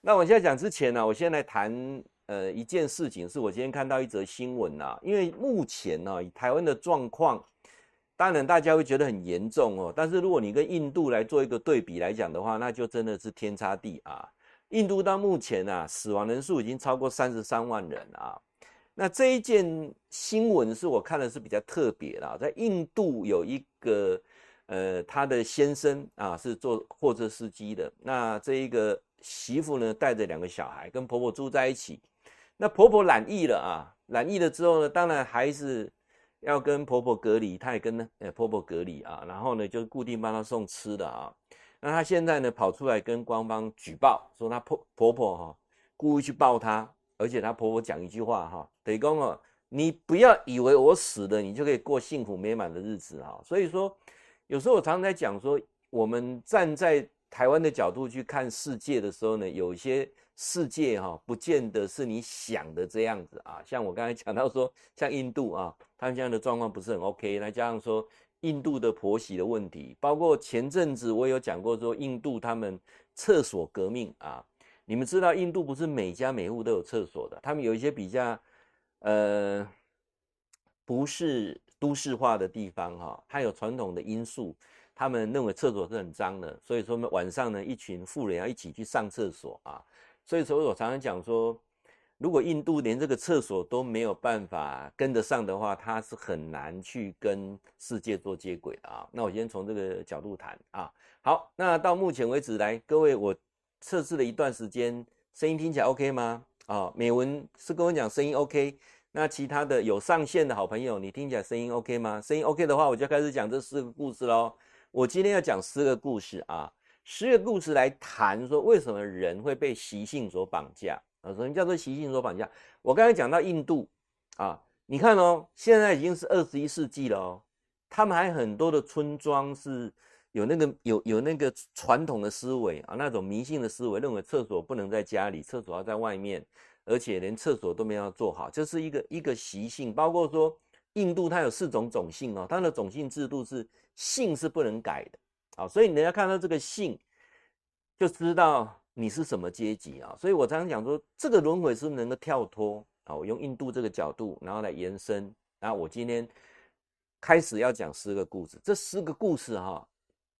那我现在讲之前呢、我先来谈呃一件事情，是我今天看到一则新闻呐、啊。因为目前呢、以台湾的状况，当然大家会觉得很严重哦。但是如果你跟印度来做一个对比来讲的话，那就真的是天差地啊。印度到目前啊，死亡人数已经超过三十三万人啊。那这一件新闻是我看的是比较特别的，在印度有一个呃，他的先生啊是做货车司机的，那这一个。媳妇呢，带着两个小孩跟婆婆住在一起，那婆婆染疫了啊，染疫了之后呢，当然还是要跟婆婆隔离，她也跟呢呃婆婆隔离啊，然后呢就固定帮她送吃的啊，那她现在呢跑出来跟官方举报说她婆婆婆哈故意去抱她，而且她婆婆讲一句话哈，等于讲哦，你不要以为我死了你就可以过幸福美满的日子哈，所以说有时候我常常在讲说，我们站在。台湾的角度去看世界的时候呢，有一些世界哈，不见得是你想的这样子啊。像我刚才讲到说，像印度啊，他们现在的状况不是很 OK。那加上说，印度的婆媳的问题，包括前阵子我有讲过说，印度他们厕所革命啊。你们知道，印度不是每家每户都有厕所的，他们有一些比较呃不是都市化的地方哈，它有传统的因素。他们认为厕所是很脏的，所以说呢，晚上呢，一群富人要一起去上厕所啊。所以说我常常讲说，如果印度连这个厕所都没有办法跟得上的话，它是很难去跟世界做接轨的啊。那我先从这个角度谈啊。好，那到目前为止来，各位我测试了一段时间，声音听起来 OK 吗？啊，美文是跟我讲声音 OK，那其他的有上线的好朋友，你听起来声音 OK 吗？声音 OK 的话，我就开始讲这四个故事喽。我今天要讲十个故事啊，十个故事来谈说为什么人会被习性所绑架啊？什么叫做习性所绑架？我刚才讲到印度啊，你看哦，现在已经是二十一世纪了哦，他们还很多的村庄是有那个有有那个传统的思维啊，那种迷信的思维，认为厕所不能在家里，厕所要在外面，而且连厕所都没有做好，这是一个一个习性，包括说。印度它有四种种姓哦，它的种姓制度是姓是不能改的，啊，所以你要看到这个姓，就知道你是什么阶级啊。所以我常常讲说，这个轮回是不是能够跳脱啊？我用印度这个角度，然后来延伸。然后我今天开始要讲十个故事，这十个故事哈，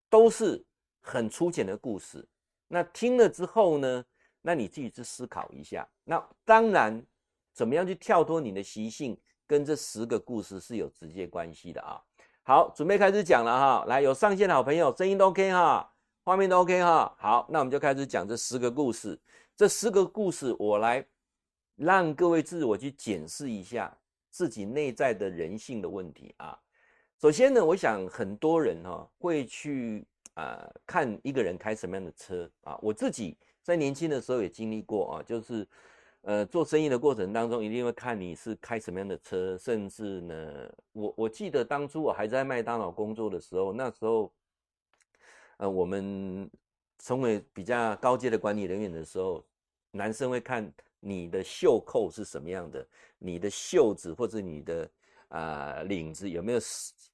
都是很粗浅的故事。那听了之后呢，那你自己去思考一下。那当然，怎么样去跳脱你的习性？跟这十个故事是有直接关系的啊！好，准备开始讲了哈。来，有上线的好朋友，声音都 OK 哈，画面都 OK 哈。好，那我们就开始讲这十个故事。这十个故事，我来让各位自我去检视一下自己内在的人性的问题啊。首先呢，我想很多人哈会去啊看一个人开什么样的车啊。我自己在年轻的时候也经历过啊，就是。呃，做生意的过程当中，一定会看你是开什么样的车，甚至呢，我我记得当初我还在麦当劳工作的时候，那时候，呃，我们成为比较高阶的管理人员的时候，男生会看你的袖扣是什么样的，你的袖子或者你的啊、呃、领子有没有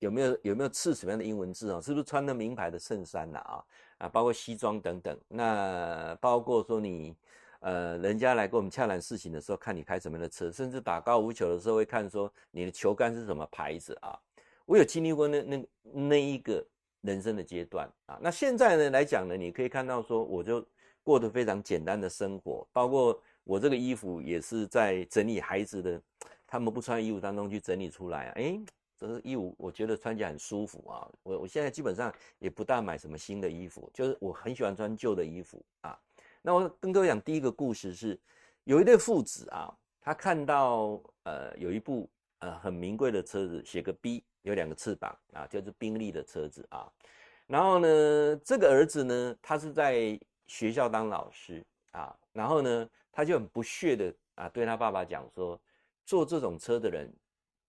有没有有没有刺什么样的英文字啊？是不是穿的名牌的衬衫呐？啊啊，包括西装等等，那包括说你。呃，人家来跟我们洽谈事情的时候，看你开什么样的车，甚至打高尔夫球的时候会看说你的球杆是什么牌子啊。我有经历过那那那一个人生的阶段啊。那现在呢来讲呢，你可以看到说，我就过得非常简单的生活，包括我这个衣服也是在整理孩子的，他们不穿衣服当中去整理出来啊。哎，这个衣服我觉得穿起来很舒服啊。我我现在基本上也不大买什么新的衣服，就是我很喜欢穿旧的衣服啊。那我跟各位讲，第一个故事是，有一对父子啊，他看到呃有一部呃很名贵的车子，写个 B，有两个翅膀啊，就是宾利的车子啊。然后呢，这个儿子呢，他是在学校当老师啊，然后呢，他就很不屑的啊，对他爸爸讲说，坐这种车的人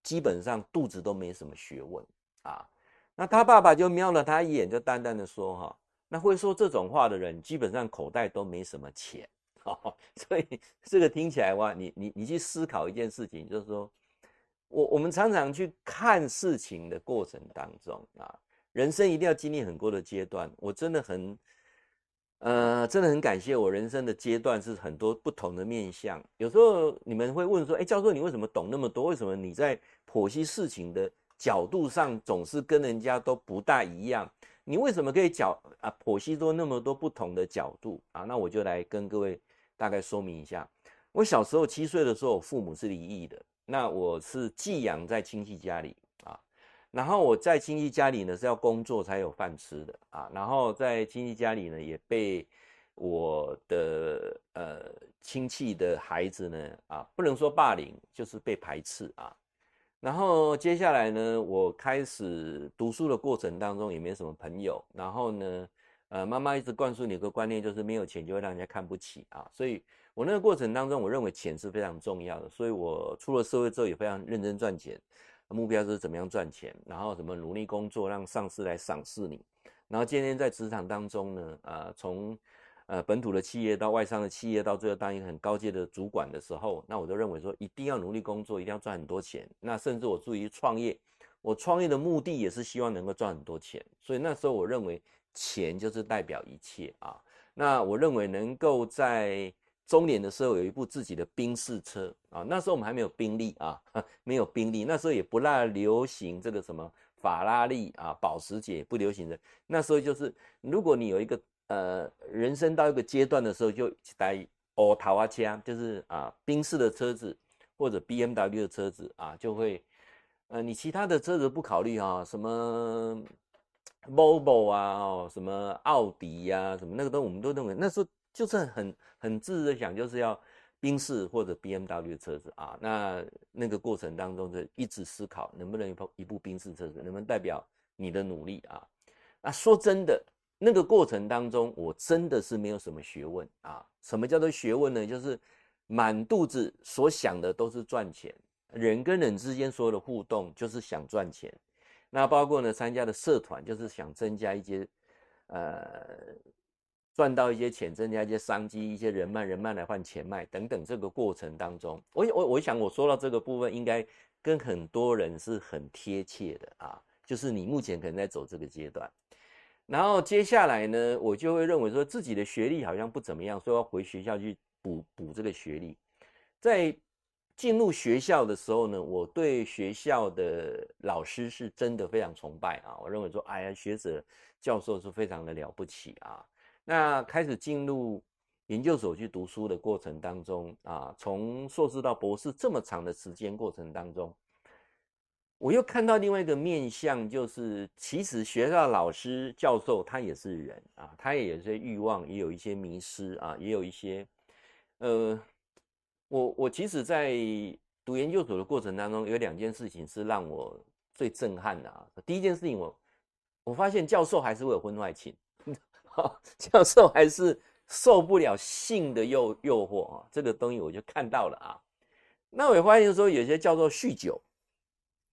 基本上肚子都没什么学问啊。那他爸爸就瞄了他一眼，就淡淡的说哈。那会说这种话的人，基本上口袋都没什么钱，哦，所以这个听起来哇，你你你去思考一件事情，就是说，我我们常常去看事情的过程当中啊，人生一定要经历很多的阶段。我真的很，呃，真的很感谢我人生的阶段是很多不同的面向。有时候你们会问说，哎，教授你为什么懂那么多？为什么你在剖析事情的角度上总是跟人家都不大一样？你为什么可以讲啊剖析出那么多不同的角度啊？那我就来跟各位大概说明一下。我小时候七岁的时候，我父母是离异的，那我是寄养在亲戚家里啊。然后我在亲戚家里呢是要工作才有饭吃的啊。然后在亲戚家里呢也被我的呃亲戚的孩子呢啊不能说霸凌，就是被排斥啊。然后接下来呢，我开始读书的过程当中也没什么朋友。然后呢，呃，妈妈一直灌输你一个观念，就是没有钱就会让人家看不起啊。所以我那个过程当中，我认为钱是非常重要的。所以我出了社会之后也非常认真赚钱，目标是怎么样赚钱，然后怎么努力工作，让上司来赏识你。然后今天在职场当中呢，呃，从呃，本土的企业到外商的企业，到最后当一个很高阶的主管的时候，那我就认为说，一定要努力工作，一定要赚很多钱。那甚至我注意创业，我创业的目的也是希望能够赚很多钱。所以那时候我认为钱就是代表一切啊。那我认为能够在中年的时候有一部自己的宾士车啊，那时候我们还没有宾利啊，没有宾利，那时候也不大流行这个什么法拉利啊，保时捷不流行的。那时候就是如果你有一个。呃，人生到一个阶段的时候，就带奥陶瓦车，就是啊，宾士的车子或者 BMW 的车子啊，就会，呃，你其他的车子不考虑啊，什么 Volvo 啊，哦，什么奥迪呀，什么那个都我们都认为那时候就是很很自私的想，就是要宾士或者 BMW 的车子啊。那那个过程当中就一直思考，能不能一部一部宾士车子，能不能代表你的努力啊？那说真的。那个过程当中，我真的是没有什么学问啊。什么叫做学问呢？就是满肚子所想的都是赚钱，人跟人之间所有的互动就是想赚钱。那包括呢，参加的社团就是想增加一些，呃，赚到一些钱，增加一些商机，一些人脉，人脉来换钱脉等等。这个过程当中，我我我想我说到这个部分，应该跟很多人是很贴切的啊。就是你目前可能在走这个阶段。然后接下来呢，我就会认为说自己的学历好像不怎么样，所以要回学校去补补这个学历。在进入学校的时候呢，我对学校的老师是真的非常崇拜啊！我认为说，哎呀，学者教授是非常的了不起啊。那开始进入研究所去读书的过程当中啊，从硕士到博士这么长的时间过程当中。我又看到另外一个面向，就是其实学校老师、教授他也是人啊，他也有些欲望，也有一些迷失啊，也有一些，呃，我我其实，在读研究所的过程当中，有两件事情是让我最震撼的啊。第一件事情我，我发现教授还是会有婚外情，教授还是受不了性的诱诱惑啊，这个东西我就看到了啊。那我也发现说，有些教授酗酒。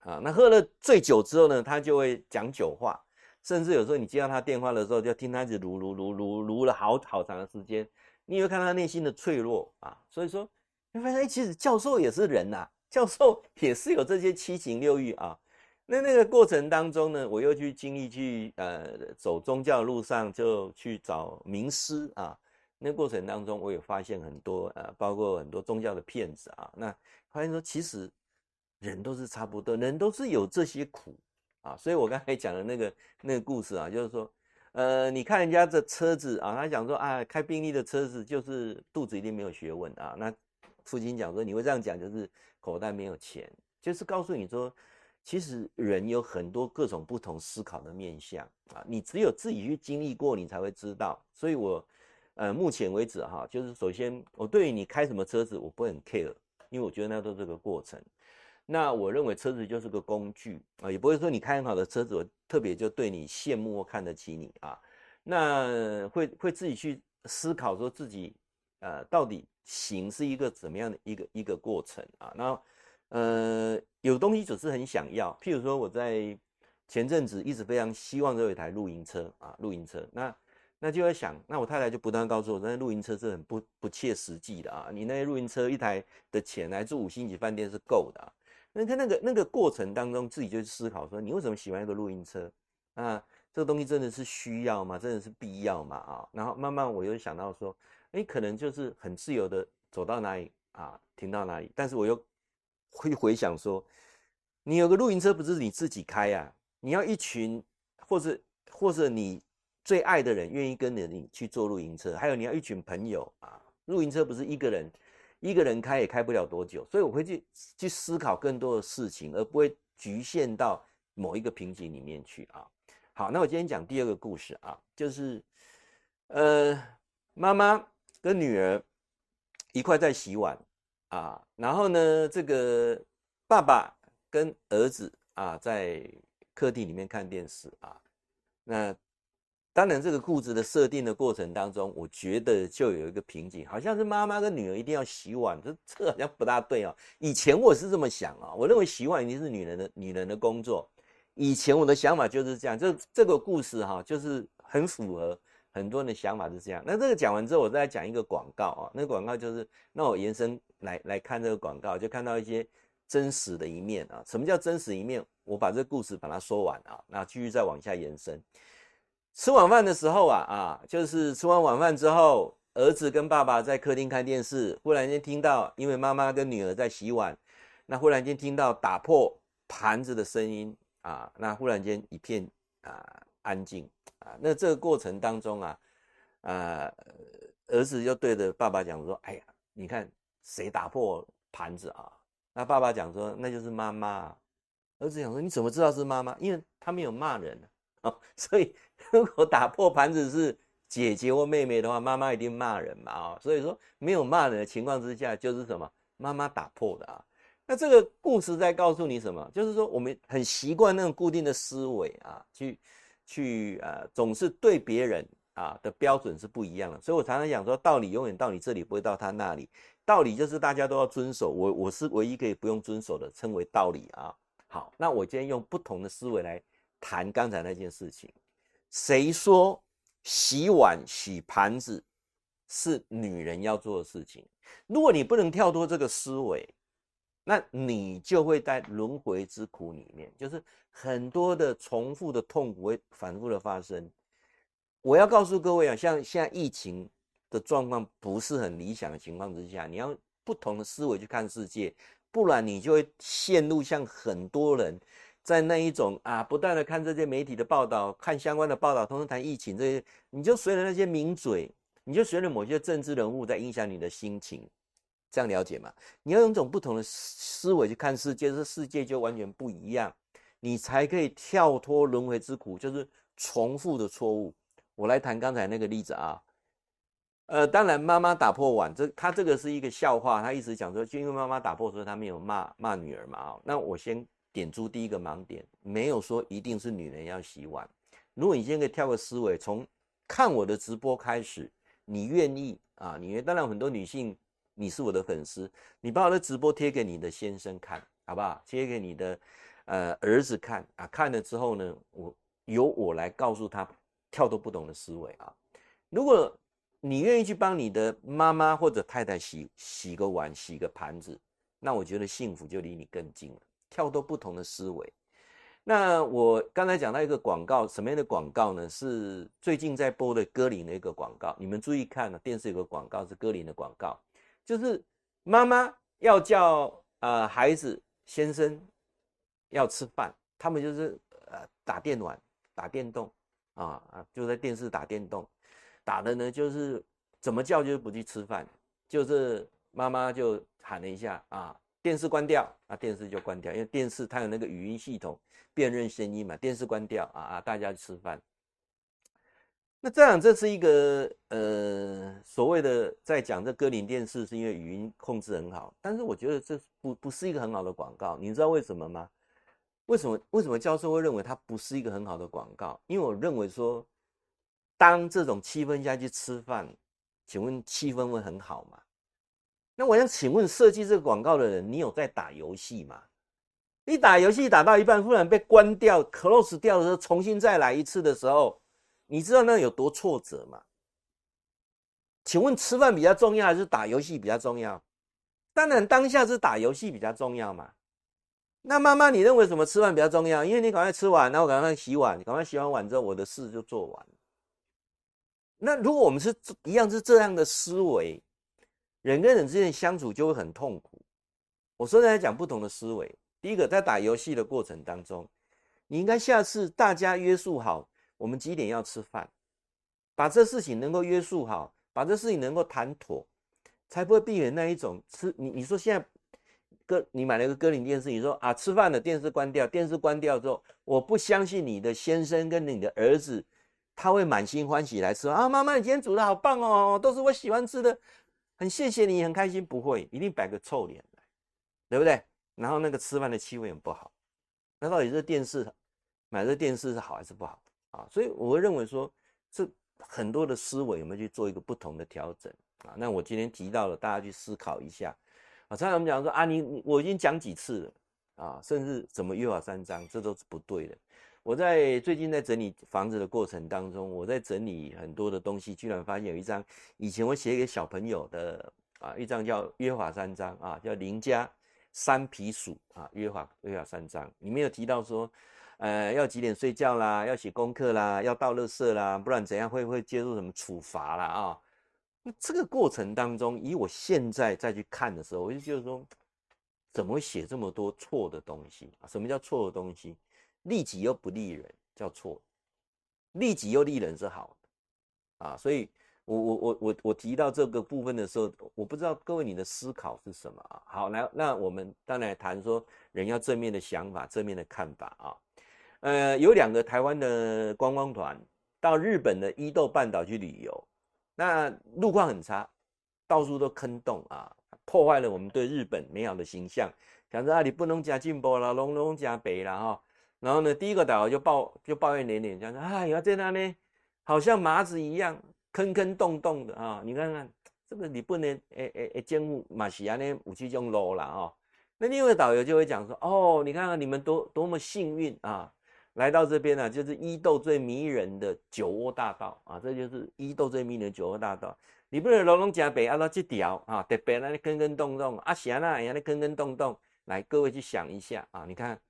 啊，那喝了醉酒之后呢，他就会讲酒话，甚至有时候你接到他电话的时候，就听他一直噜噜噜噜噜了好好长的时间，你会看他内心的脆弱啊。所以说，你发现哎，其实教授也是人呐、啊，教授 也是有这些七情六欲啊。那那个过程当中呢，我又去经历去呃走宗教的路上，就去找名师啊。那过程当中，我有发现很多呃，包括很多宗教的骗子啊。那发现说其实。人都是差不多，人都是有这些苦啊，所以我刚才讲的那个那个故事啊，就是说，呃，你看人家这车子啊，他讲说啊，开宾利的车子就是肚子一定没有学问啊。那父亲讲说，你会这样讲，就是口袋没有钱，就是告诉你说，其实人有很多各种不同思考的面向啊，你只有自己去经历过，你才会知道。所以我，呃，目前为止哈，就是首先我对于你开什么车子，我不会很 care，因为我觉得那都是个过程。那我认为车子就是个工具啊，也不会说你开很好的车子，我特别就对你羡慕或看得起你啊。那会会自己去思考说自己呃到底行是一个怎么样的一个一个过程啊。那呃有东西只是很想要，譬如说我在前阵子一直非常希望有一台露营车啊，露营车。那那就在想，那我太太就不断告诉我，那露营车是很不不切实际的啊。你那露营车一台的钱来住五星级饭店是够的。那在那个那个过程当中，自己就思考说，你为什么喜欢一个露营车？啊，这个东西真的是需要吗？真的是必要吗？啊，然后慢慢我又想到说，哎，可能就是很自由的走到哪里啊，停到哪里。但是我又会回想说，你有个露营车不是你自己开啊，你要一群或者或者你最爱的人愿意跟着你去坐露营车，还有你要一群朋友啊，露营车不是一个人一个人开也开不了多久，所以我会去去思考更多的事情，而不会局限到某一个瓶颈里面去啊。好，那我今天讲第二个故事啊，就是，呃，妈妈跟女儿一块在洗碗啊，然后呢，这个爸爸跟儿子啊在客厅里面看电视啊。那当然，这个故事的设定的过程当中，我觉得就有一个瓶颈，好像是妈妈跟女儿一定要洗碗，这这好像不大对啊。以前我是这么想啊，我认为洗碗一定是女人的女人的工作。以前我的想法就是这样，这这个故事哈，就是很符合很多人的想法是这样。那这个讲完之后，我再来讲一个广告啊，那广告就是，那我延伸来来看这个广告，就看到一些真实的一面啊。什么叫真实一面？我把这个故事把它说完啊，那继续再往下延伸。吃晚饭的时候啊啊，就是吃完晚饭之后，儿子跟爸爸在客厅看电视，忽然间听到，因为妈妈跟女儿在洗碗，那忽然间听到打破盘子的声音。啊，那忽然间一片啊安静啊，那这个过程当中啊，啊，儿子就对着爸爸讲说：“哎呀，你看谁打破盘子啊？”那爸爸讲说：“那就是妈妈。”儿子讲说：“你怎么知道是妈妈？因为他没有骂人啊，所以如果打破盘子是姐姐或妹妹的话，妈妈一定骂人嘛啊，所以说没有骂人的情况之下，就是什么妈妈打破的啊。”那这个故事在告诉你什么？就是说，我们很习惯那种固定的思维啊，去去呃，总是对别人啊的标准是不一样的。所以我常常讲说，道理永远到你这里，不会到他那里。道理就是大家都要遵守，我我是唯一可以不用遵守的，称为道理啊。好，那我今天用不同的思维来谈刚才那件事情。谁说洗碗洗盘子是女人要做的事情？如果你不能跳脱这个思维，那你就会在轮回之苦里面，就是很多的重复的痛苦会反复的发生。我要告诉各位啊，像现在疫情的状况不是很理想的情况之下，你要不同的思维去看世界，不然你就会陷入像很多人在那一种啊，不断的看这些媒体的报道，看相关的报道，同时谈疫情这些，你就随着那些名嘴，你就随着某些政治人物在影响你的心情。这样了解吗？你要用一种不同的思维去看世界，这世界就完全不一样，你才可以跳脱轮回之苦，就是重复的错误。我来谈刚才那个例子啊，呃，当然妈妈打破碗，这他这个是一个笑话，他一直讲说，就因为妈妈打破，所以他没有骂骂女儿嘛啊。那我先点出第一个盲点，没有说一定是女人要洗碗。如果你先可以跳个思维，从看我的直播开始，你愿意啊？你当然很多女性。你是我的粉丝，你把我的直播贴给你的先生看，好不好？贴给你的呃儿子看啊，看了之后呢，我由我来告诉他跳都不懂的思维啊。如果你愿意去帮你的妈妈或者太太洗洗个碗、洗个盘子，那我觉得幸福就离你更近了。跳脱不同的思维。那我刚才讲到一个广告，什么样的广告呢？是最近在播的歌林的一个广告。你们注意看啊，电视有个广告是歌林的广告。就是妈妈要叫呃孩子先生要吃饭，他们就是呃打电玩、打电动啊啊，就在电视打电动，打的呢就是怎么叫就是不去吃饭，就是妈妈就喊了一下啊，电视关掉啊，电视就关掉，因为电视它有那个语音系统辨认声音嘛，电视关掉啊啊，大家吃饭。那这样，这是一个呃所谓的在讲这歌林电视，是因为语音控制很好，但是我觉得这不不是一个很好的广告。你知道为什么吗？为什么为什么教授会认为它不是一个很好的广告？因为我认为说，当这种气氛下去吃饭，请问气氛会很好吗？那我想请问设计这个广告的人，你有在打游戏吗？你打游戏打到一半，忽然被关掉，close 掉的时候，重新再来一次的时候。你知道那有多挫折吗？请问吃饭比较重要还是打游戏比较重要？当然当下是打游戏比较重要嘛。那妈妈，你认为什么吃饭比较重要？因为你赶快吃完，然后赶快洗碗，赶快洗完碗之后，我的事就做完。那如果我们是一样是这样的思维，人跟人之间的相处就会很痛苦。我说在讲不同的思维，第一个在打游戏的过程当中，你应该下次大家约束好，我们几点要吃饭，把这事情能够约束好，把这事情能够谈妥，才不会避免那一种吃你你说现在。哥，你买了一个歌林电视，你说啊，吃饭了，电视关掉，电视关掉之后，我不相信你的先生跟你的儿子，他会满心欢喜来吃啊，妈妈，你今天煮的好棒哦，都是我喜欢吃的，很谢谢你，很开心，不会，一定摆个臭脸来，对不对？然后那个吃饭的气氛也不好，那到底这电视买这电视是好还是不好啊？所以我会认为说，这很多的思维我们去做一个不同的调整啊。那我今天提到了，大家去思考一下啊。常常我们讲说啊，你我已经讲几次了啊，甚至怎么约法三章，这都是不对的。我在最近在整理房子的过程当中，我在整理很多的东西，居然发现有一张以前我写给小朋友的啊，一张叫约法三章啊，叫林家三皮鼠啊，约法约法三章里面有提到说，呃，要几点睡觉啦，要写功课啦，要倒垃圾啦，不然怎样会会接受什么处罚啦啊？那这个过程当中，以我现在再去看的时候，我就觉得说，怎么会写这么多错的东西啊？什么叫错的东西？利己又不利人叫错，利己又利人是好的啊。所以我我我我我提到这个部分的时候，我不知道各位你的思考是什么啊？好，来，那我们当然谈说人要正面的想法、正面的看法啊。呃，有两个台湾的观光团到日本的伊豆半岛去旅游。那路况很差，到处都坑洞啊，破坏了我们对日本美好的形象。想着啊，你不能加进步了，龙龙加北了哈。然后呢，第一个导游就抱就抱怨连连，讲说哎呀，在那呢，好像麻子一样，坑坑洞洞的啊。你看看这个，你不能诶诶诶，兼务马西亚呢武器就 low 了啊。那另外导游就会讲说，哦，你看看你们多多么幸运啊。来到这边呢、啊，就是伊豆最迷人的酒窝大道啊，这就是伊豆最迷人的酒窝大道。你不能龙龙加北啊，到这条啊，特别那里坑坑洞洞啊，行啊，那样的坑坑洞洞。来，各位去想一下啊，你看，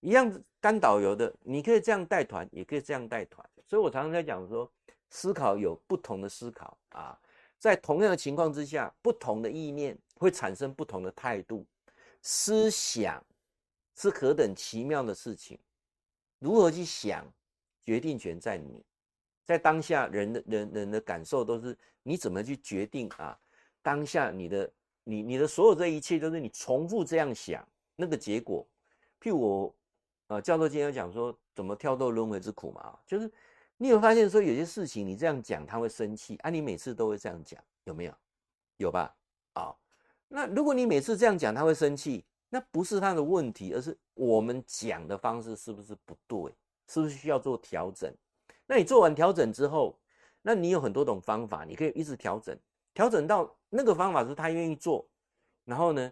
一样当导游的，你可以这样带团，也可以这样带团。所以我常常在讲说，思考有不同的思考啊，在同样的情况之下，不同的意念会产生不同的态度。思想是何等奇妙的事情。如何去想，决定权在你，在当下人的人人的感受都是你怎么去决定啊？当下你的你你的所有这一切都是你重复这样想那个结果。譬如我呃教授今天讲说怎么跳脱轮回之苦嘛，就是你有发现说有些事情你这样讲他会生气啊，你每次都会这样讲有没有？有吧？啊，那如果你每次这样讲他会生气。那不是他的问题，而是我们讲的方式是不是不对？是不是需要做调整？那你做完调整之后，那你有很多种方法，你可以一直调整，调整到那个方法是他愿意做，然后呢，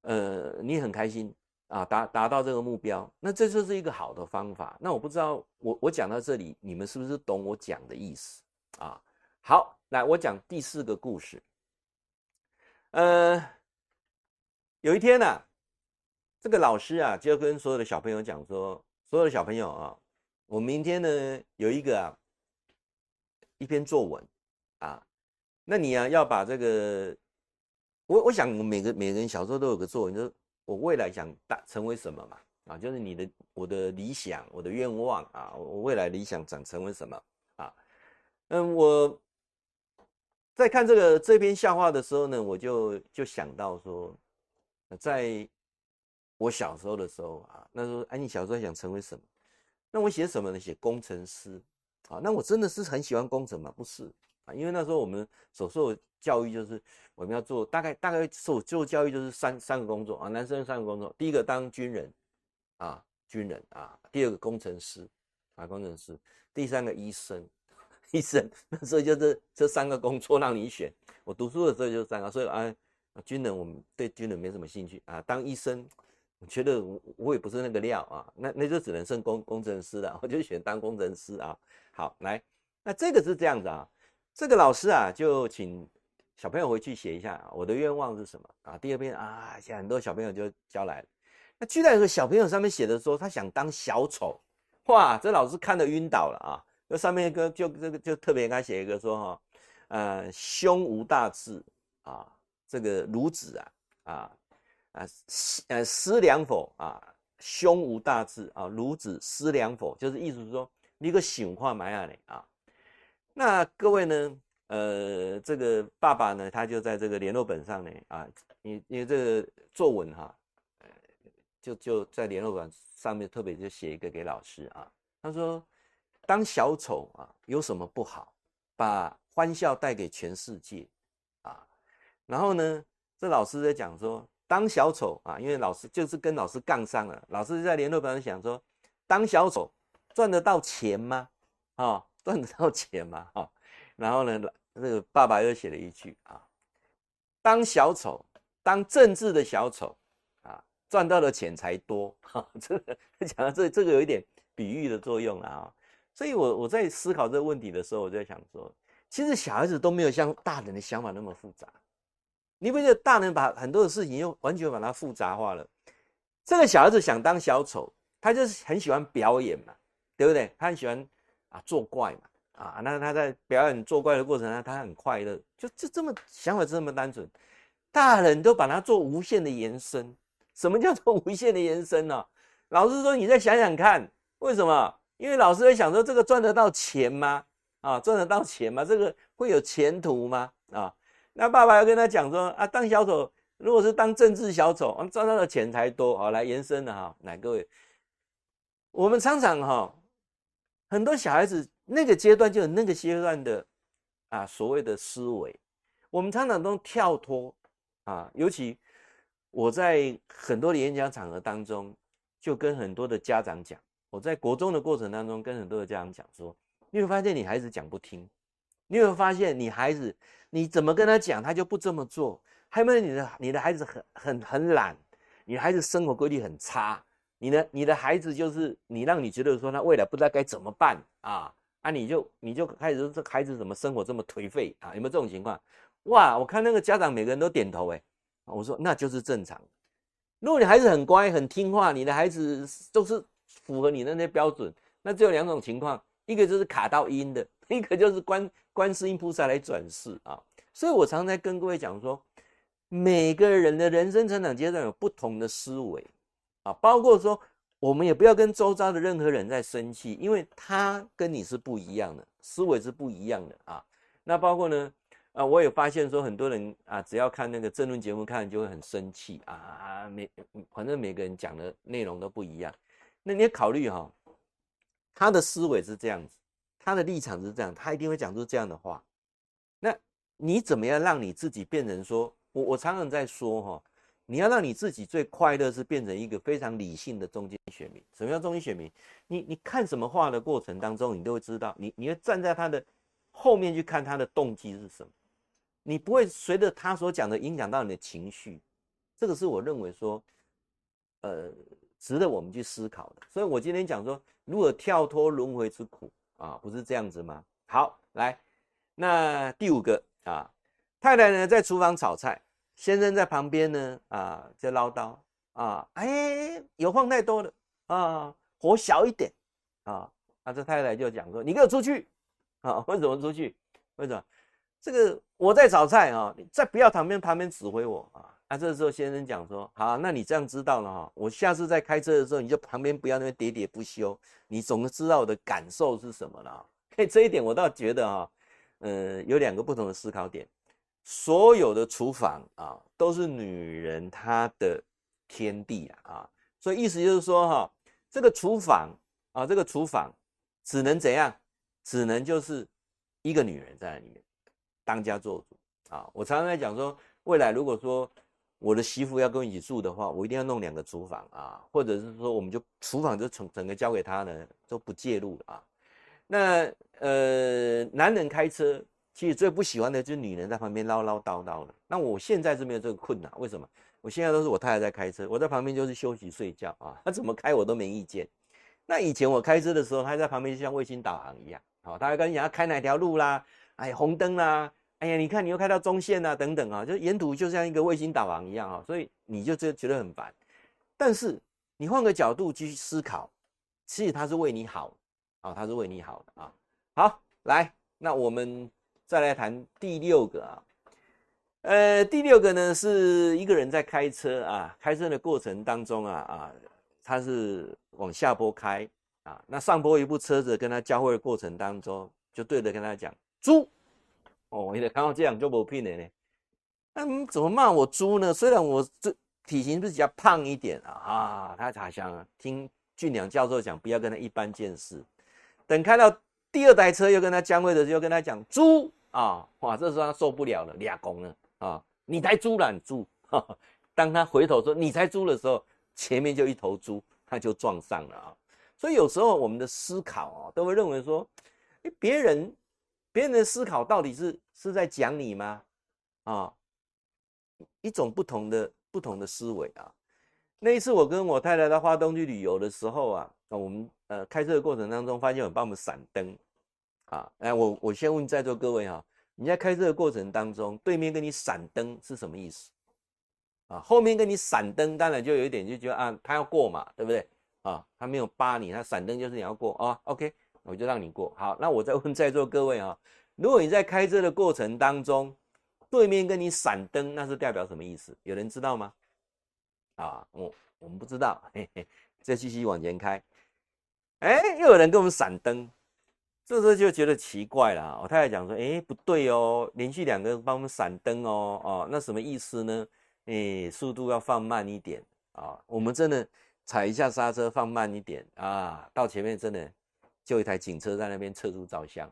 呃，你很开心啊，达达到这个目标，那这就是一个好的方法。那我不知道，我我讲到这里，你们是不是懂我讲的意思啊？好，来，我讲第四个故事，呃。有一天呢、啊，这个老师啊就跟所有的小朋友讲说：“所有的小朋友啊，我明天呢有一个啊一篇作文啊，那你啊要把这个，我我想每个每个人小时候都有个作文，就是我未来想大成为什么嘛啊，就是你的我的理想，我的愿望啊，我未来理想想成为什么啊？嗯，我在看这个这篇笑话的时候呢，我就就想到说。”在我小时候的时候啊，那时候哎，你小时候想成为什么？那我写什么呢？写工程师啊。那我真的是很喜欢工程吗？不是啊，因为那时候我们所受教育就是我们要做大概大概受做教育就是三三个工作啊，男生三个工作，第一个当军人啊，军人啊，第二个工程师啊，工程师，第三个医生，医生。那时候就是这三个工作让你选。我读书的时候就是三个，所以啊。军人，我们对军人没什么兴趣啊。当医生，我觉得我我也不是那个料啊。那那就只能剩工工程师了，我就选当工程师啊。好，来，那这个是这样子啊。这个老师啊，就请小朋友回去写一下，我的愿望是什么啊？第二篇啊，现在很多小朋友就交来了。那居然有个小朋友上面写的说他想当小丑，哇，这老师看得晕倒了啊！那上面一个就这个就特别给他写一个说哈，呃，胸无大志啊，这个孺子啊啊啊思呃思量否啊，胸无大志啊，孺子思量否，就是意思是说你个醒话埋啊你啊。那各位呢，呃，这个爸爸呢，他就在这个联络本上呢啊，你你这个作文哈。就就在联络本上面特别就写一个给老师啊，他说当小丑啊有什么不好？把欢笑带给全世界啊。然后呢，这老师在讲说当小丑啊，因为老师就是跟老师杠上了。老师在联络本上想说，当小丑赚得到钱吗？啊，赚得到钱吗？啊，然后呢，这个爸爸又写了一句啊，当小丑，当政治的小丑啊。赚到的钱才多，哈，这个讲到这，这个有一点比喻的作用了啊。所以我我在思考这个问题的时候，我就在想说，其实小孩子都没有像大人的想法那么复杂。你不觉得大人把很多的事情又完全把它复杂化了？这个小孩子想当小丑，他就是很喜欢表演嘛，对不对？他很喜欢啊作怪嘛，啊，那他在表演作怪的过程，他很快乐，就就这么想法这么单纯。大人都把它做无限的延伸。什么叫做无限的延伸呢？老师说：“你再想想看，为什么？因为老师会想说，这个赚得到钱吗？啊，赚得到钱吗？这个会有前途吗？啊，那爸爸要跟他讲说：啊，当小丑，如果是当政治小丑，赚到的钱才多。好，来延伸了哈，来各位，我们常常哈，很多小孩子那个阶段就有那个阶段的啊，所谓的思维，我们常常都跳脱啊，尤其。我在很多的演讲场合当中，就跟很多的家长讲，我在国中的过程当中跟很多的家长讲说，你会发现你孩子讲不听，你会发现你孩子你怎么跟他讲，他就不这么做。还有没有你的你的孩子很很很懒，你的孩子生活规律很差，你的你的孩子就是你让你觉得说他未来不知道该怎么办啊啊，你就你就开始说这孩子怎么生活这么颓废啊？有没有这种情况？哇，我看那个家长每个人都点头哎。我说那就是正常。如果你孩子很乖很听话，你的孩子都是符合你的那些标准，那只有两种情况：一个就是卡到阴的，一个就是观观世音菩萨来转世啊。所以我常常在跟各位讲说，每个人的人生成长阶段有不同的思维啊，包括说我们也不要跟周遭的任何人在生气，因为他跟你是不一样的，思维是不一样的啊。那包括呢？啊，我也发现说很多人啊，只要看那个政论节目，看就会很生气啊啊。每反正每个人讲的内容都不一样。那你也考虑哈，他的思维是这样子，他的立场是这样，他一定会讲出这样的话。那你怎么样让你自己变成说，我我常常在说哈，你要让你自己最快乐是变成一个非常理性的中间选民。什么叫中间选民？你你看什么话的过程当中，你都会知道，你你会站在他的后面去看他的动机是什么。你不会随着他所讲的影响到你的情绪，这个是我认为说，呃，值得我们去思考的。所以我今天讲说，如何跳脱轮回之苦啊，不是这样子吗？好，来，那第五个啊，太太呢在厨房炒菜，先生在旁边呢啊在唠叨啊，哎，油放太多了啊，火小一点啊，那这太太就讲说，你给我出去啊，为什么出去？为什么？这个我在炒菜啊，你再不要旁边旁边指挥我啊！啊，这时候先生讲说，好，那你这样知道了哈，我下次再开车的时候，你就旁边不要那边喋喋不休，你总知道我的感受是什么了。嘿，这一点我倒觉得哈，呃，有两个不同的思考点。所有的厨房啊，都是女人她的天地啊，所以意思就是说哈，这个厨房啊，这个厨房只能怎样？只能就是一个女人在里面。当家做主啊！我常常在讲说，未来如果说我的媳妇要跟我一起住的话，我一定要弄两个厨房啊，或者是说，我们就厨房就整整个交给他呢，都不介入了啊。那呃，男人开车其实最不喜欢的就是女人在旁边唠唠叨叨的。那我现在是没有这个困难，为什么？我现在都是我太太在开车，我在旁边就是休息睡觉啊，她怎么开我都没意见。那以前我开车的时候，她在旁边就像卫星导航一样，好，她会跟你讲要开哪条路啦。哎，红灯啦！哎呀，你看你又开到中线啊，等等啊，就沿途就像一个卫星导航一样啊，所以你就觉觉得很烦。但是你换个角度去思考，其实她是为你好啊，它是为你好的啊。好，来，那我们再来谈第六个啊。呃，第六个呢，是一个人在开车啊，开车的过程当中啊啊，他是往下坡开啊，那上坡一部车子跟他交汇的过程当中，就对着跟他讲猪哦，你得看到这样就不拼了呢。那、嗯、怎么骂我猪呢？虽然我这体型是比较胖一点啊啊，他好像听俊良教授讲，不要跟他一般见识。等开到第二台车又跟他交汇的时候，跟他讲猪啊，哇，这时候他受不了了，俩公了。啊，你才猪懒猪！当他回头说你才猪的时候，前面就一头猪，他就撞上了啊。所以有时候我们的思考啊，都会认为说，诶，别人别人的思考到底是是在讲你吗？啊，一种不同的不同的思维啊。那一次我跟我太太到花东去旅游的时候啊，我们呃开车的过程当中，发现有人帮我们闪灯啊。哎，我我先问在座各位啊。你在开车的过程当中，对面跟你闪灯是什么意思？啊，后面跟你闪灯，当然就有一点就觉得啊，他要过嘛，对不对？啊，他没有扒你，他闪灯就是你要过啊。OK，我就让你过。好，那我再问在座各位啊，如果你在开车的过程当中，对面跟你闪灯，那是代表什么意思？有人知道吗？啊，我我们不知道，嘿嘿，再继续往前开，哎，又有人跟我们闪灯。这时候就觉得奇怪了，我太太讲说：“哎，不对哦，连续两个帮我们闪灯哦，哦，那什么意思呢？哎，速度要放慢一点啊！我们真的踩一下刹车，放慢一点啊！到前面真的就一台警车在那边测速照相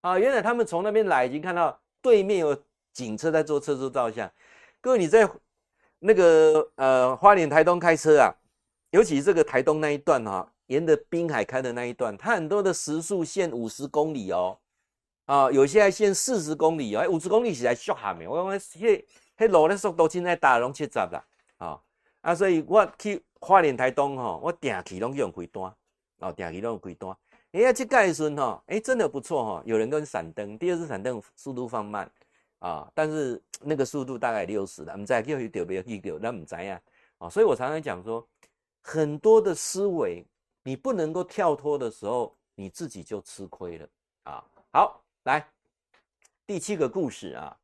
啊！原来他们从那边来，已经看到对面有警车在做测速照相。各位你在那个呃花莲台东开车啊，尤其这个台东那一段哈。”沿着滨海开的那一段，它很多的时速限五十公里哦，啊，有些还限四十公里哦，五十公里是来续航的。我讲迄迄路的速度现在大拢七十啦，啊啊，所以我去花莲台东吼，我定期拢用开单，哦，定期拢用开单。哎呀，去盖时吼，哎，真的不错哈，有人跟闪灯，第二次闪灯速度放慢啊，但是那个速度大概六十啦，唔知叫去掉不要去掉，那唔知呀，啊，所以我常常讲说，很多的思维。你不能够跳脱的时候，你自己就吃亏了啊！好，来第七个故事啊，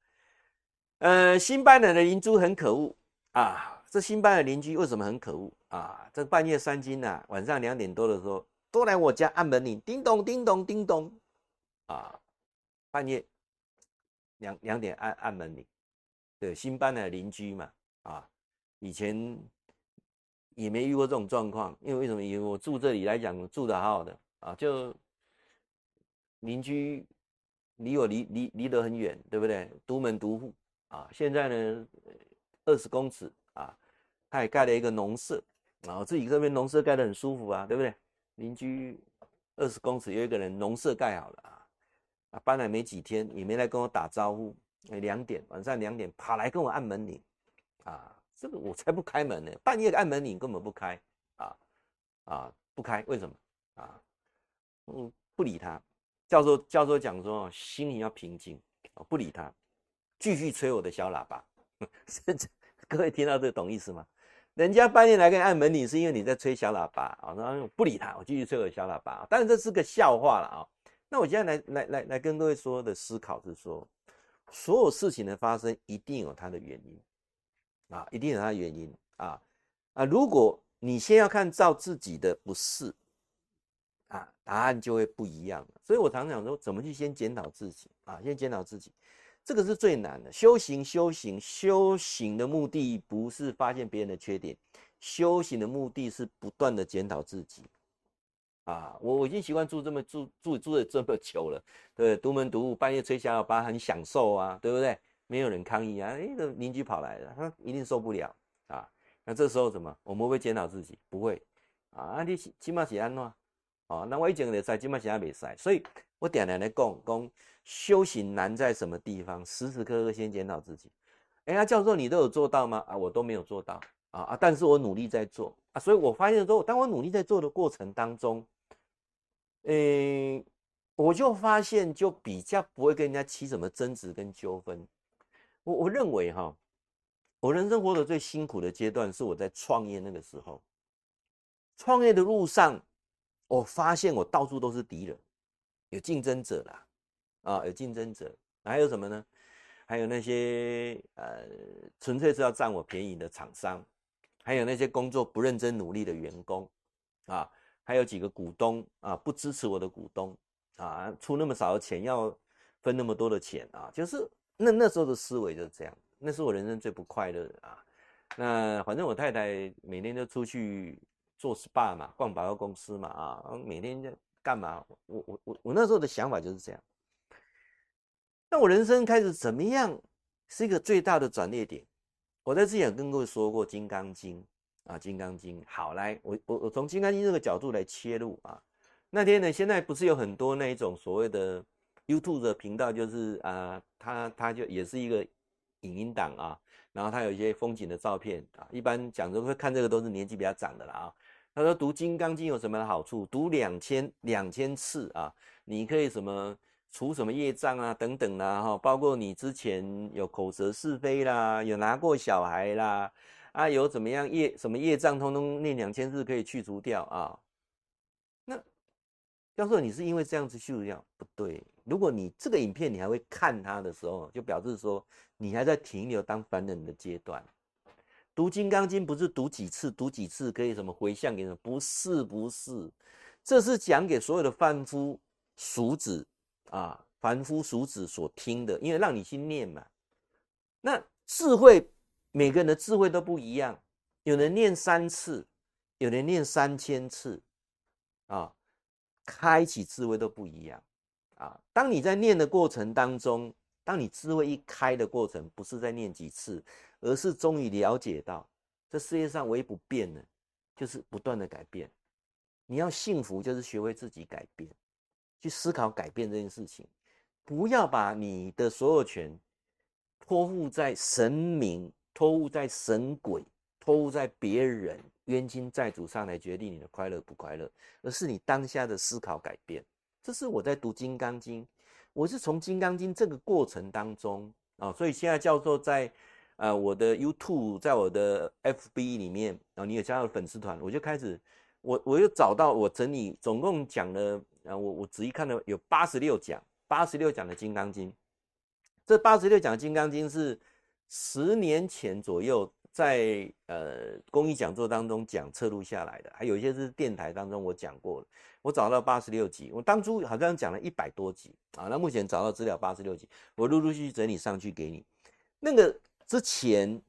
呃，新搬来的邻居很可恶啊！这新搬的邻居为什么很可恶啊？这半夜三更啊，晚上两点多的时候，都来我家按门铃，叮咚叮咚叮咚啊！半夜两两点按按门铃，对，新搬来的邻居嘛啊，以前。也没遇过这种状况，因为为什么？因为我住这里来讲，住得好好的啊，就邻居离我离离离得很远，对不对？独门独户啊，现在呢二十公尺啊，他也盖了一个农舍啊，自己这边农舍盖得很舒服啊，对不对？邻居二十公尺有一个人农舍盖好了啊，啊搬来没几天，也没来跟我打招呼，哎，两点晚上两点跑来跟我按门铃啊。这个我才不开门呢，半夜按门铃根本不开啊啊不开，为什么啊？嗯，不理他。教授教授讲说，心里要平静，不理他，继续吹我的小喇叭。各位听到这懂意思吗？人家半夜来跟你按门铃，是因为你在吹小喇叭啊。然后不理他，我继续吹我的小喇叭。当然这是个笑话了啊。那我现在来来来来跟各位说的思考是说，所有事情的发生一定有它的原因。啊，一定有它的原因啊啊！如果你先要看照自己的不是啊，答案就会不一样。所以我常常说，怎么去先检讨自己啊？先检讨自己，这个是最难的。修行，修行，修行的目的不是发现别人的缺点，修行的目的是不断的检讨自己。啊，我我已经习惯住这么住住住了这么久了，对，独门独户，半夜吹小喇叭很享受啊，对不对？没有人抗议啊！哎，这邻居跑来了，他一定受不了啊！那这时候怎么？我们会检讨自己？不会啊！你起码是安怎？哦，那我以前的塞，起码现在没塞。所以我点点来讲讲修行难在什么地方？时时刻刻先检讨自己。哎，呀，教授，你都有做到吗？啊，我都没有做到啊啊！但是我努力在做啊，所以我发现说，当我努力在做的过程当中，诶，我就发现就比较不会跟人家起什么争执跟纠纷。我我认为哈，我人生活得最辛苦的阶段是我在创业那个时候，创业的路上，我发现我到处都是敌人，有竞争者啦，啊，有竞争者，还有什么呢？还有那些呃，纯粹是要占我便宜的厂商，还有那些工作不认真努力的员工，啊，还有几个股东啊，不支持我的股东啊，出那么少的钱要分那么多的钱啊，就是那那时候的思维就是这样，那是我人生最不快乐的啊。那反正我太太每天都出去做 SPA 嘛，逛百货公司嘛，啊，每天在干嘛？我我我我那时候的想法就是这样。那我人生开始怎么样，是一个最大的转捩点。我在之前跟各位说过《金刚经》啊，《金刚经》。好，来，我我我从《金刚经》这个角度来切入啊。那天呢，现在不是有很多那一种所谓的 YouTube 的频道，就是啊，他他就也是一个影音档啊。然后他有一些风景的照片啊，一般讲都会看这个都是年纪比较长的了啊。他说读《金刚经》有什么好处？读两千两千次啊，你可以什么除什么业障啊等等啦哈，包括你之前有口舌是非啦，有拿过小孩啦，啊有怎么样业什么业障，通通念两千次可以去除掉啊。那教授，你是因为这样子去除掉？不对。如果你这个影片你还会看它的时候，就表示说你还在停留当凡人的阶段。读《金刚经》不是读几次，读几次可以什么回向给什么？不是，不是，这是讲给所有的凡夫俗子啊，凡夫俗子所听的，因为让你去念嘛。那智慧，每个人的智慧都不一样，有人念三次，有人念三千次，啊，开启智慧都不一样。啊，当你在念的过程当中，当你智慧一开的过程，不是在念几次，而是终于了解到，这世界上唯一不变的，就是不断的改变。你要幸福，就是学会自己改变，去思考改变这件事情，不要把你的所有权托付在神明，托付在神鬼，托付在别人冤亲债主上来决定你的快乐不快乐，而是你当下的思考改变。这是我在读《金刚经》，我是从《金刚经》这个过程当中啊，所以现在叫做在呃我的 YouTube，在我的 FB 里面啊，你有加入粉丝团，我就开始我我又找到我整理，总共讲了啊，我我仔细看了有八十六讲，八十六讲的《金刚经》，这八十六讲《金刚经》是十年前左右。在呃公益讲座当中讲侧录下来的，还有一些是电台当中我讲过了。我找到八十六集，我当初好像讲了一百多集啊。那目前找到资料八十六集，我陆陆续续整理上去给你。那个之前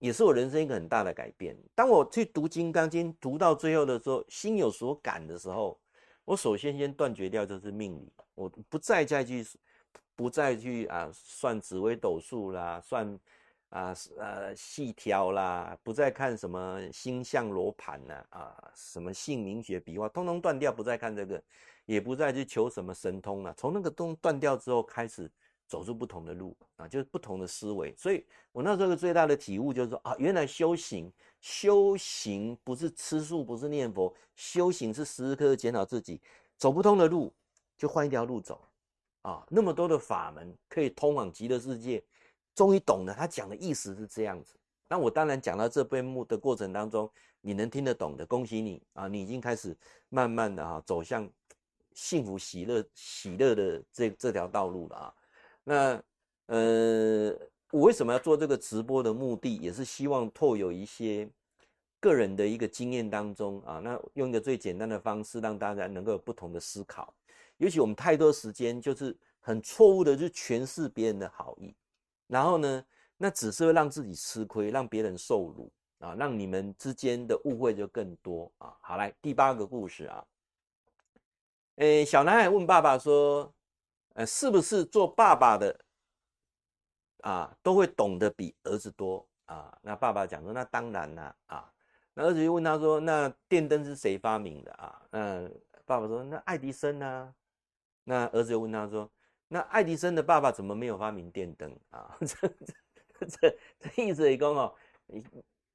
也是我人生一个很大的改变。当我去读《金刚经》，读到最后的时候，心有所感的时候，我首先先断绝掉就是命理，我不再再去不再去啊算紫微斗数啦，算。啊，呃，细挑啦，不再看什么星象罗盘呐啊，什么姓名学笔画，通通断掉，不再看这个，也不再去求什么神通了。从那个东断掉之后，开始走出不同的路啊，就是不同的思维。所以我那时候最大的体悟就是说啊，原来修行，修行不是吃素，不是念佛，修行是时时刻刻检讨自己，走不通的路就换一条路走啊。那么多的法门可以通往极乐世界。终于懂了，他讲的意思是这样子。那我当然讲到这边目的过程当中，你能听得懂的，恭喜你啊！你已经开始慢慢的哈走向幸福、喜乐、喜乐的这这条道路了啊。那呃，我为什么要做这个直播的目的，也是希望透有一些个人的一个经验当中啊，那用一个最简单的方式，让大家能够有不同的思考。尤其我们太多时间就是很错误的去诠释别人的好意。然后呢，那只是会让自己吃亏，让别人受辱啊，让你们之间的误会就更多啊。好，来第八个故事啊。诶，小男孩问爸爸说：“呃，是不是做爸爸的啊，都会懂得比儿子多啊？”那爸爸讲说：“那当然啦啊。”那儿子就问他说：“那电灯是谁发明的啊？”那爸爸说：“那爱迪生呢？”那儿子就问他说。那爱迪生的爸爸怎么没有发明电灯啊？这这这这意思是讲哦，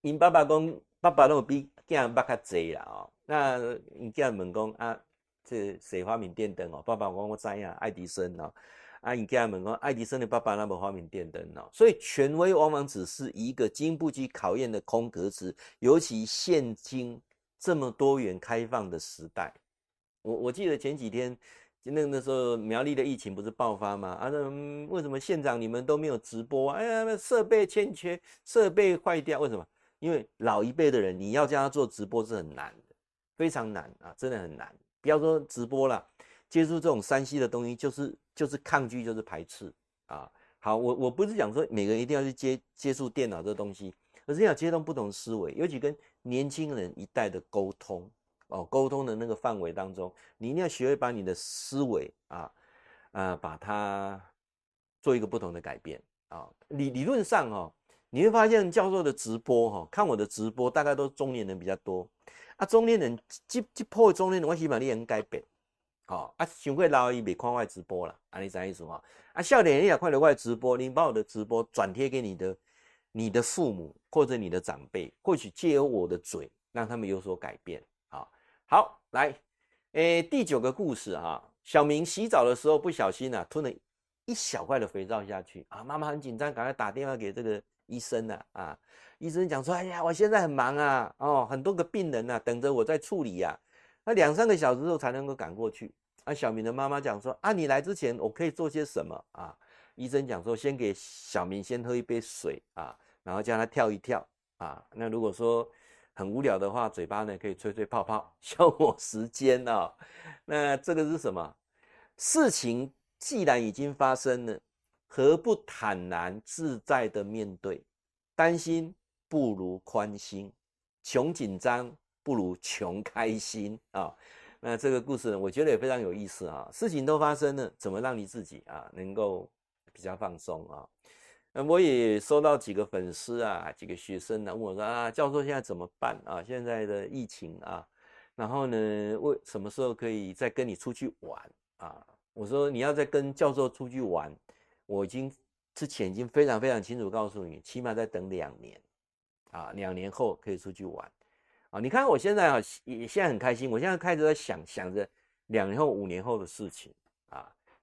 因爸爸讲爸爸都比囝人捌较济啦哦。那因囝问讲啊，这谁发明电灯哦？爸爸讲我知呀，爱迪生哦。啊，因囝问讲爱迪生的爸爸那么发明电灯哦？所以权威往往只是一个经不起考验的空格子，尤其现今这么多元开放的时代。我我记得前几天，那那时候苗栗的疫情不是爆发吗？啊，那为什么县长你们都没有直播啊？哎呀，设备欠缺，设备坏掉，为什么？因为老一辈的人，你要叫他做直播是很难的，非常难啊，真的很难。不要说直播了，接触这种山西的东西，就是就是抗拒，就是排斥啊。好，我我不是讲说每个人一定要去接接触电脑这东西，而是要接通不同思维，尤其跟年轻人一代的沟通哦，沟通的那个范围当中，你一定要学会把你的思维啊啊，把它做一个不同的改变啊。理理论上哦。你会发现教授的直播哈，看我的直播大概都是中年人比较多啊。中年人这这破中年人，我希望你能改变，好啊。想过老一别看我直播了，啊，你啥意思啊？啊，少年你也看了我直播，你把我的直播转贴给你的你的父母或者你的长辈，或许借由我的嘴让他们有所改变。好，来，诶，第九个故事哈，小明洗澡的时候不小心啊，吞了一小块的肥皂下去啊，妈妈很紧张，赶快打电话给这个。医生啊，啊，医生讲说，哎呀，我现在很忙啊，哦，很多个病人啊，等着我在处理呀，那两三个小时后才能够赶过去。啊，小明的妈妈讲说，啊，你来之前我可以做些什么啊？医生讲说，先给小明先喝一杯水啊，然后叫他跳一跳啊。那如果说很无聊的话，嘴巴呢可以吹吹泡泡，消磨时间哦。那这个是什么？事情既然已经发生了。何不坦然自在的面对？担心不如宽心，穷紧张不如穷开心啊！那这个故事呢，我觉得也非常有意思啊。事情都发生了，怎么让你自己啊能够比较放松啊？我也收到几个粉丝啊，几个学生呢问我说啊，教授现在怎么办啊？现在的疫情啊，然后呢，为什么时候可以再跟你出去玩啊？我说你要再跟教授出去玩。我已经之前已经非常非常清楚告诉你，起码再等两年，啊，两年后可以出去玩，啊，你看我现在啊也现在很开心，我现在开始在想想着两年后、五年后的事情，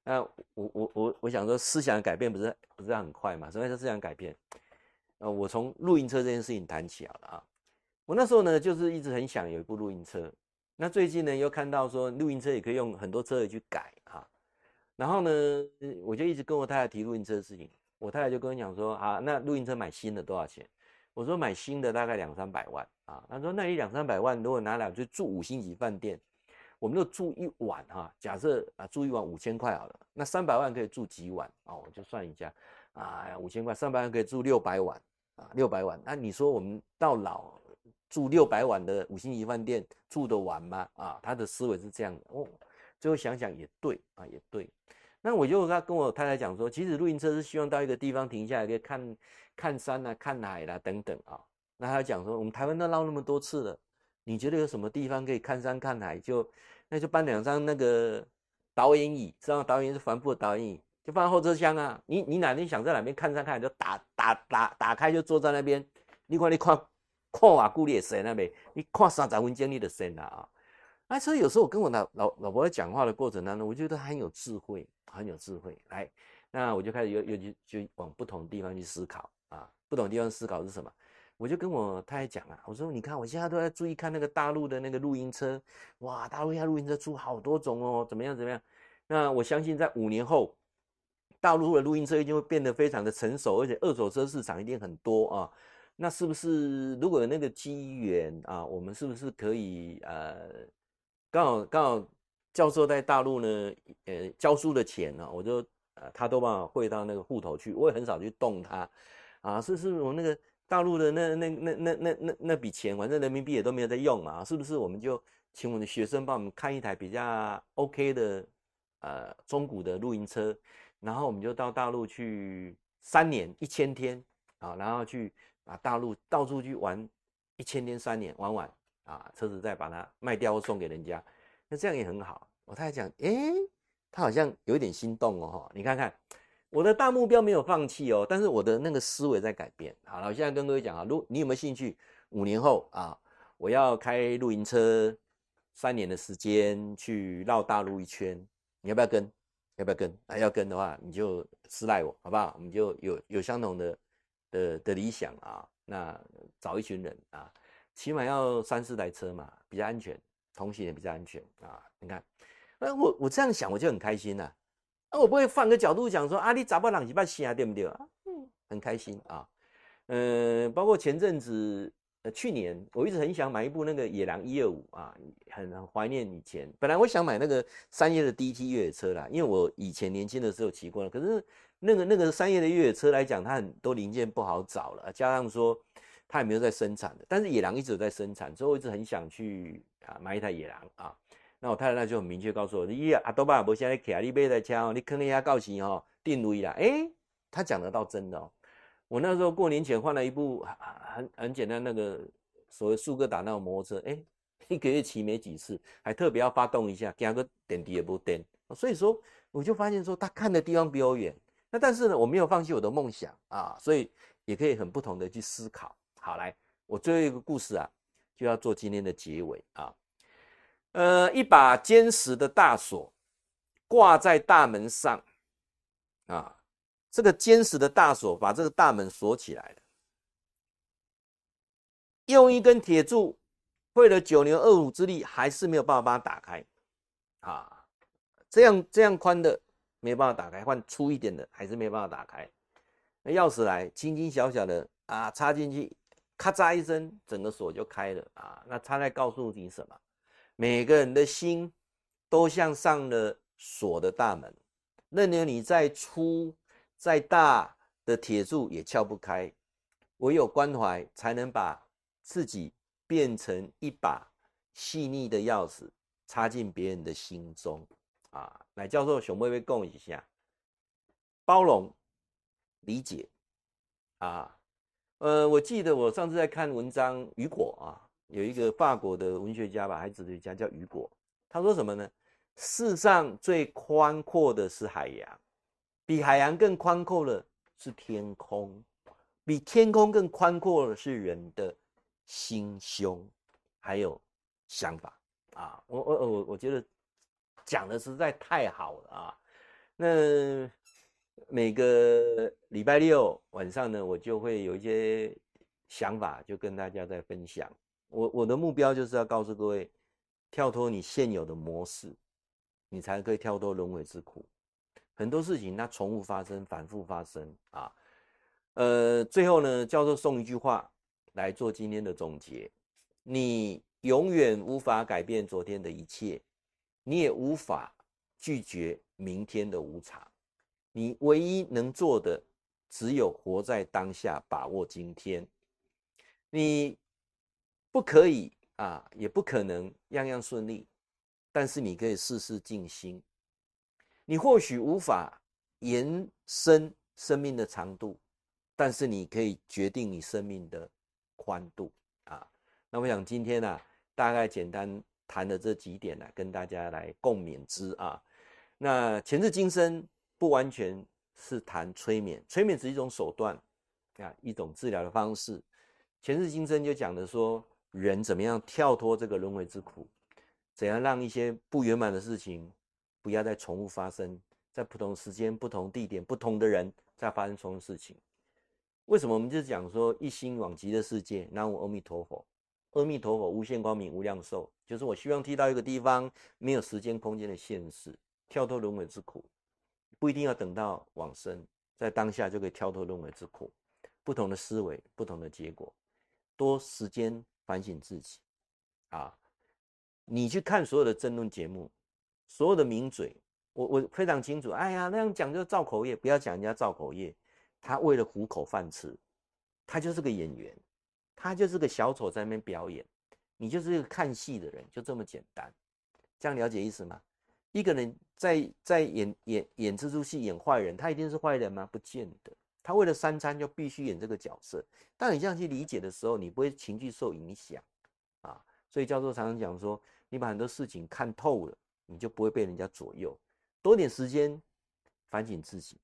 那我我我我想说思想改变不是不是很快嘛？什么叫思想改变？呃，我从露营车这件事情谈起好了啊，我那时候呢就是一直很想有一部露营车，那最近呢又看到说露营车也可以用很多车去改啊。然后呢，我就一直跟我太太提露营车的事情。我太太就跟我讲说：“啊，那露营车买新的多少钱？”我说：“买新的大概两三百万啊。”她说：“那你两三百万如果拿来就住五星级饭店，我们就住一晚哈。假设啊，住一晚五千块好了，那三百万可以住几晚哦？我就算一下啊，五千块三百万可以住六百晚啊，六百晚。那你说我们到老住六百晚的五星级饭店住得完吗？啊，他的思维是这样的哦。”最后想想也对啊，也对。那我就他跟我太太讲说，其实露营车是希望到一个地方停下来，可以看看山啊、看海啦、等等啊。那他讲说，我们台湾都绕那么多次了，你觉得有什么地方可以看山看海？就那就搬两张那个导演椅，知道导演是帆布的导演椅，就放后车厢啊。你你哪天想在哪边看山看海，就打打打打开，就坐在那边。你看你看看啊，顾也神那边，你看三十分钟你的神了啊。那所以有时候我跟我老老老婆在讲话的过程当中，我觉得很有智慧，很有智慧。来，那我就开始又又就就往不同地方去思考啊，不同地方思考是什么？我就跟我太太讲啊，我说你看我现在都在注意看那个大陆的那个露营车，哇，大陆现在露营车出好多种哦，怎么样怎么样？那我相信在五年后，大陆的露营车一定会变得非常的成熟，而且二手车市场一定很多啊。那是不是如果有那个机缘啊，我们是不是可以呃？刚好刚好，教授在大陆呢，呃，教书的钱呢，我就呃，他都帮我汇到那个户头去，我也很少去动它，啊，是是我那个大陆的那那那那那那那笔钱，反正人民币也都没有在用嘛，是不是？我们就请我们的学生帮我们看一台比较 OK 的呃中古的露营车，然后我们就到大陆去三年一千天啊，然后去把大陆到处去玩一千天三年玩玩。啊，车子再把它卖掉送给人家，那这样也很好。我太太讲，诶，他好像有一点心动哦，你看看，我的大目标没有放弃哦，但是我的那个思维在改变。好了，我现在跟各位讲啊，如你有没有兴趣？五年后啊，我要开露营车，三年的时间去绕大陆一圈，你要不要跟？要不要跟？啊，要跟的话，你就私赖我，好不好？我们就有有相同的的的理想啊，那找一群人啊。起码要三四台车嘛，比较安全，同行也比较安全啊。你看，那我我这样想，我就很开心了。那我不会换个角度讲说啊，你咋不让几把心啊，对不对啊？嗯，很开心啊。嗯，包括前阵子。呃，去年我一直很想买一部那个野狼一二五啊，很很怀念以前。本来我想买那个三叶的 DT 越野车啦，因为我以前年轻的时候骑过了。可是那个那个三叶的越野车来讲，它很多零件不好找了，加上说它也没有在生产的。但是野狼一直有在生产，所以我一直很想去啊买一台野狼啊。那我太太那就很明确告诉我，你阿多巴不现在骑，你买台车，你坑一下告诉哦，定位啦。哎，他讲得到真的哦。我那时候过年前换了一部很很简单那个所谓速克达那种摩托车，哎，一个月骑没几次，还特别要发动一下，加个点滴也不点。所以说，我就发现说他看的地方比我远。那但是呢，我没有放弃我的梦想啊，所以也可以很不同的去思考。好，来，我最后一个故事啊，就要做今天的结尾啊。呃，一把坚实的大锁挂在大门上啊。这个坚实的大锁把这个大门锁起来了，用一根铁柱费了九牛二虎之力，还是没有办法把它打开啊！这样这样宽的没办法打开，换粗一点的还是没办法打开。那钥匙来，轻轻小小的啊，插进去，咔嚓一声，整个锁就开了啊！那他在告诉你什么？每个人的心都像上了锁的大门，任由你再粗。再大的铁柱也撬不开，唯有关怀才能把自己变成一把细腻的钥匙，插进别人的心中。啊，来教授熊妹妹共一下，包容、理解。啊，呃，我记得我上次在看文章，雨果啊，有一个法国的文学家吧，还是哲学家叫雨果，他说什么呢？世上最宽阔的是海洋。比海洋更宽阔的是天空，比天空更宽阔的是人的心胸，还有想法啊！我我我我觉得讲的实在太好了啊！那每个礼拜六晚上呢，我就会有一些想法，就跟大家在分享。我我的目标就是要告诉各位，跳脱你现有的模式，你才可以跳脱轮回之苦。很多事情它重复发生，反复发生啊。呃，最后呢，教授送一句话来做今天的总结：你永远无法改变昨天的一切，你也无法拒绝明天的无常。你唯一能做的，只有活在当下，把握今天。你不可以啊，也不可能样样顺利，但是你可以事事尽心。你或许无法延伸生命的长度，但是你可以决定你生命的宽度啊。那我想今天呢、啊，大概简单谈的这几点呢、啊，跟大家来共勉之啊。那前世今生不完全是谈催眠，催眠只是一种手段啊，一种治疗的方式。前世今生就讲的说，人怎么样跳脱这个轮回之苦，怎样让一些不圆满的事情。不要再重复发生，在不同时间、不同地点、不同的人再发生同样的事情。为什么我们就讲说一心往极乐世界，南无阿弥陀佛，阿弥陀佛无限光明无量寿，就是我希望去到一个地方，没有时间空间的现世，跳脱轮回之苦，不一定要等到往生，在当下就可以跳脱轮回之苦。不同的思维，不同的结果，多时间反省自己啊！你去看所有的争论节目。所有的名嘴，我我非常清楚。哎呀，那样讲就造口业，不要讲人家造口业。他为了糊口饭吃，他就是个演员，他就是个小丑在那边表演。你就是一个看戏的人，就这么简单。这样了解意思吗？一个人在在演演演这出戏演坏人，他一定是坏人吗？不见得。他为了三餐就必须演这个角色。当你这样去理解的时候，你不会情绪受影响啊。所以教授常常讲说，你把很多事情看透了。你就不会被人家左右，多点时间反省自己。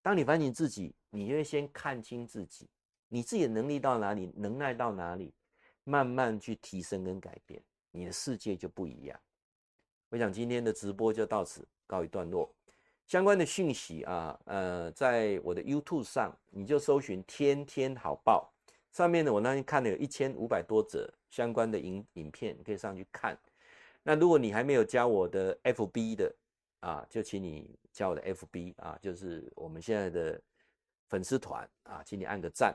当你反省自己，你就会先看清自己，你自己的能力到哪里，能耐到哪里，慢慢去提升跟改变，你的世界就不一样。我想今天的直播就到此告一段落。相关的讯息啊，呃，在我的 YouTube 上，你就搜寻“天天好报”，上面呢，我那天看了有一千五百多则相关的影影片，你可以上去看。那如果你还没有加我的 FB 的啊，就请你加我的 FB 啊，就是我们现在的粉丝团啊，请你按个赞。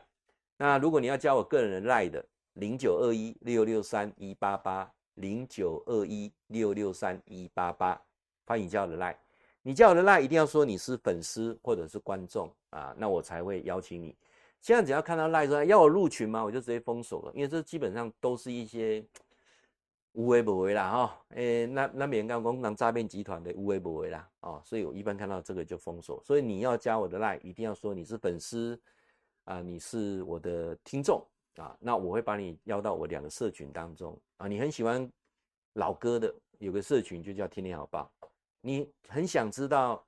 那如果你要加我个人的 LINE 的，零九二一六六三一八八零九二一六六三一八八，欢迎加我的 LINE。你加我的 LINE 一定要说你是粉丝或者是观众啊，那我才会邀请你。现在只要看到 LINE 说要我入群吗？我就直接封锁了，因为这基本上都是一些。无为不为啦，哈，诶，那那别人刚刚讲诈骗集团的无为不为啦，哦，所以我一般看到这个就封锁。所以你要加我的 line，一定要说你是粉丝啊，你是我的听众啊，那我会把你邀到我两个社群当中啊。你很喜欢老歌的，有个社群就叫天天好报。你很想知道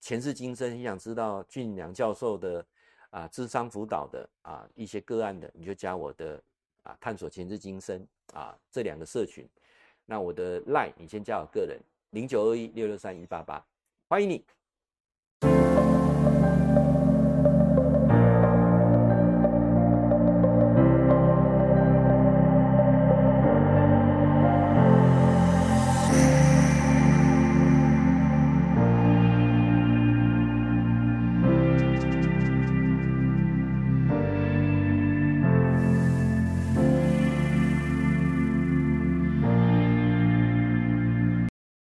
前世今生，很想知道俊良教授的啊智商辅导的啊一些个案的，你就加我的。啊，探索前世今生啊，这两个社群，那我的 line 你先加我个人零九二一六六三一八八，欢迎你。